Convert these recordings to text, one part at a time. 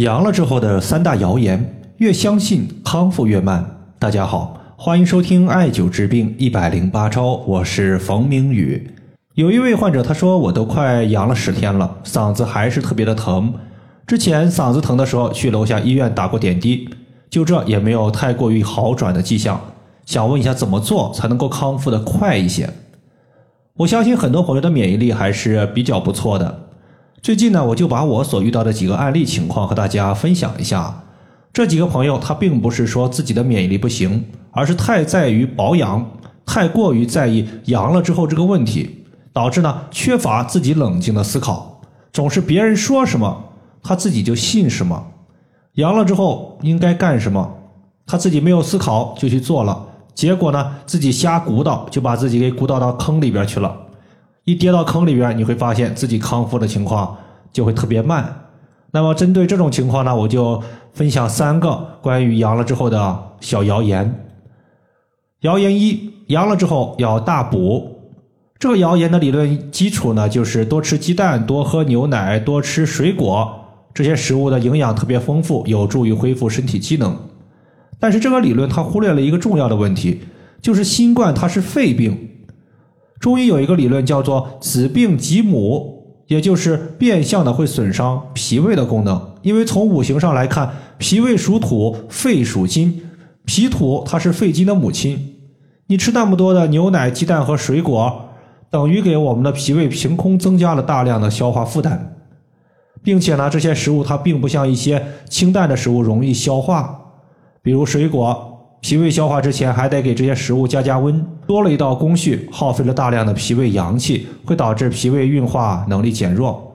阳了之后的三大谣言，越相信康复越慢。大家好，欢迎收听艾灸治病一百零八招，我是冯明宇。有一位患者他说，我都快阳了十天了，嗓子还是特别的疼。之前嗓子疼的时候去楼下医院打过点滴，就这也没有太过于好转的迹象。想问一下，怎么做才能够康复的快一些？我相信很多朋友的免疫力还是比较不错的。最近呢，我就把我所遇到的几个案例情况和大家分享一下。这几个朋友他并不是说自己的免疫力不行，而是太在于保养，太过于在意阳了之后这个问题，导致呢缺乏自己冷静的思考，总是别人说什么他自己就信什么。阳了之后应该干什么，他自己没有思考就去做了，结果呢自己瞎鼓捣，就把自己给鼓捣到坑里边去了。一跌到坑里边，你会发现自己康复的情况就会特别慢。那么针对这种情况呢，我就分享三个关于阳了之后的小谣言。谣言一：阳了之后要大补。这个谣言的理论基础呢，就是多吃鸡蛋、多喝牛奶、多吃水果，这些食物的营养特别丰富，有助于恢复身体机能。但是这个理论它忽略了一个重要的问题，就是新冠它是肺病。中医有一个理论叫做“子病及母”，也就是变相的会损伤脾胃的功能。因为从五行上来看，脾胃属土，肺属金，脾土它是肺金的母亲。你吃那么多的牛奶、鸡蛋和水果，等于给我们的脾胃凭空增加了大量的消化负担，并且呢，这些食物它并不像一些清淡的食物容易消化，比如水果。脾胃消化之前还得给这些食物加加温，多了一道工序，耗费了大量的脾胃阳气，会导致脾胃运化能力减弱。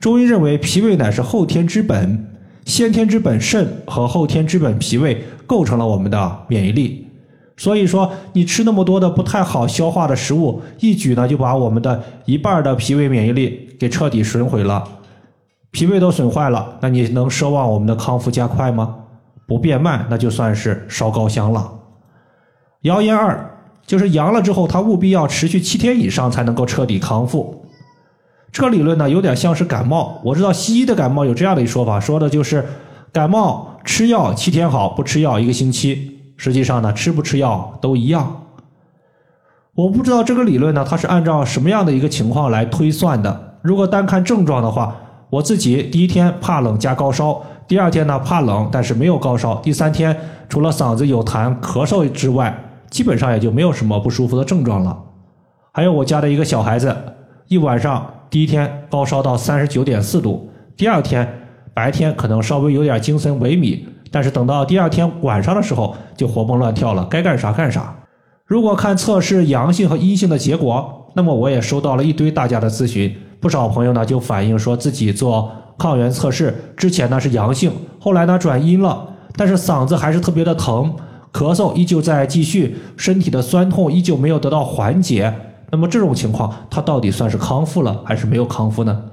中医认为，脾胃乃是后天之本，先天之本肾和后天之本脾胃构成了我们的免疫力。所以说，你吃那么多的不太好消化的食物，一举呢就把我们的一半的脾胃免疫力给彻底损毁了。脾胃都损坏了，那你能奢望我们的康复加快吗？不变慢，那就算是烧高香了。谣言二就是阳了之后，它务必要持续七天以上才能够彻底康复。这个理论呢，有点像是感冒。我知道西医的感冒有这样的一说法，说的就是感冒吃药七天好，不吃药一个星期。实际上呢，吃不吃药都一样。我不知道这个理论呢，它是按照什么样的一个情况来推算的。如果单看症状的话，我自己第一天怕冷加高烧。第二天呢，怕冷，但是没有高烧。第三天除了嗓子有痰、咳嗽之外，基本上也就没有什么不舒服的症状了。还有我家的一个小孩子，一晚上第一天高烧到三十九点四度，第二天白天可能稍微有点精神萎靡，但是等到第二天晚上的时候就活蹦乱跳了，该干啥干啥。如果看测试阳性和阴性的结果，那么我也收到了一堆大家的咨询，不少朋友呢就反映说自己做。抗原测试之前呢是阳性，后来呢转阴了，但是嗓子还是特别的疼，咳嗽依旧在继续，身体的酸痛依旧没有得到缓解。那么这种情况，它到底算是康复了还是没有康复呢？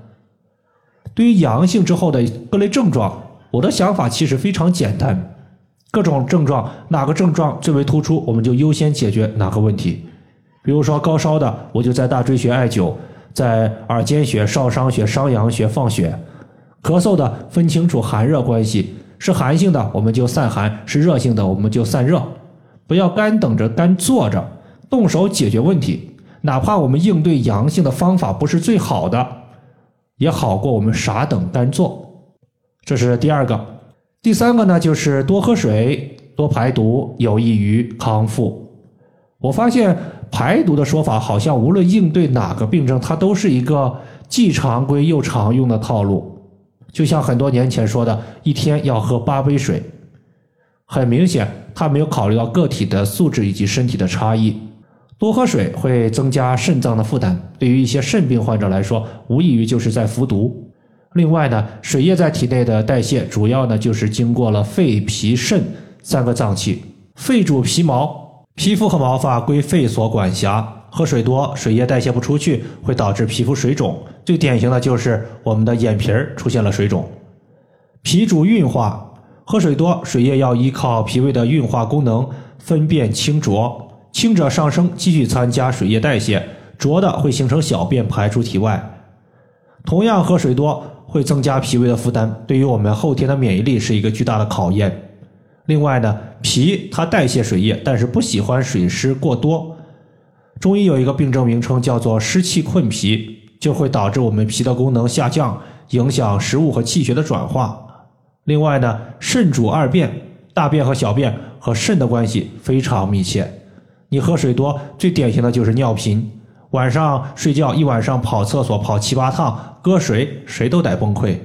对于阳性之后的各类症状，我的想法其实非常简单，各种症状哪个症状最为突出，我们就优先解决哪个问题。比如说高烧的，我就在大椎穴艾灸，在耳尖穴、少商穴、商阳穴放血。咳嗽的分清楚寒热关系，是寒性的我们就散寒，是热性的我们就散热，不要干等着干坐着，动手解决问题。哪怕我们应对阳性的方法不是最好的，也好过我们傻等干坐。这是第二个，第三个呢就是多喝水，多排毒，有益于康复。我发现排毒的说法好像无论应对哪个病症，它都是一个既常规又常用的套路。就像很多年前说的，一天要喝八杯水，很明显，他没有考虑到个体的素质以及身体的差异。多喝水会增加肾脏的负担，对于一些肾病患者来说，无异于就是在服毒。另外呢，水液在体内的代谢，主要呢就是经过了肺、脾、肾三个脏器。肺主皮毛，皮肤和毛发归肺所管辖。喝水多，水液代谢不出去，会导致皮肤水肿。最典型的就是我们的眼皮儿出现了水肿。脾主运化，喝水多，水液要依靠脾胃的运化功能分辨清浊，清者上升，继续参加水液代谢，浊的会形成小便排出体外。同样喝水多，会增加脾胃的负担，对于我们后天的免疫力是一个巨大的考验。另外呢，脾它代谢水液，但是不喜欢水湿过多。中医有一个病症名称叫做湿气困脾，就会导致我们脾的功能下降，影响食物和气血的转化。另外呢，肾主二便，大便和小便和肾的关系非常密切。你喝水多，最典型的就是尿频。晚上睡觉一晚上跑厕所跑七八趟，搁水谁都得崩溃。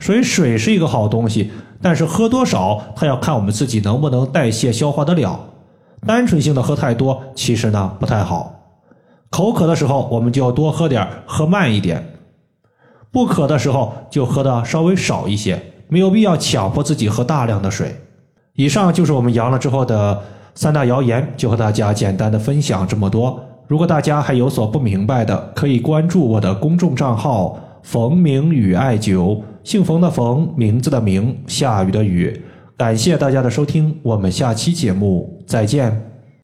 所以水是一个好东西。但是喝多少，它要看我们自己能不能代谢消化得了。单纯性的喝太多，其实呢不太好。口渴的时候，我们就要多喝点，喝慢一点；不渴的时候，就喝的稍微少一些，没有必要强迫自己喝大量的水。以上就是我们阳了之后的三大谣言，就和大家简单的分享这么多。如果大家还有所不明白的，可以关注我的公众账号“冯明宇艾灸”。姓冯的冯，名字的名，下雨的雨。感谢大家的收听，我们下期节目再见。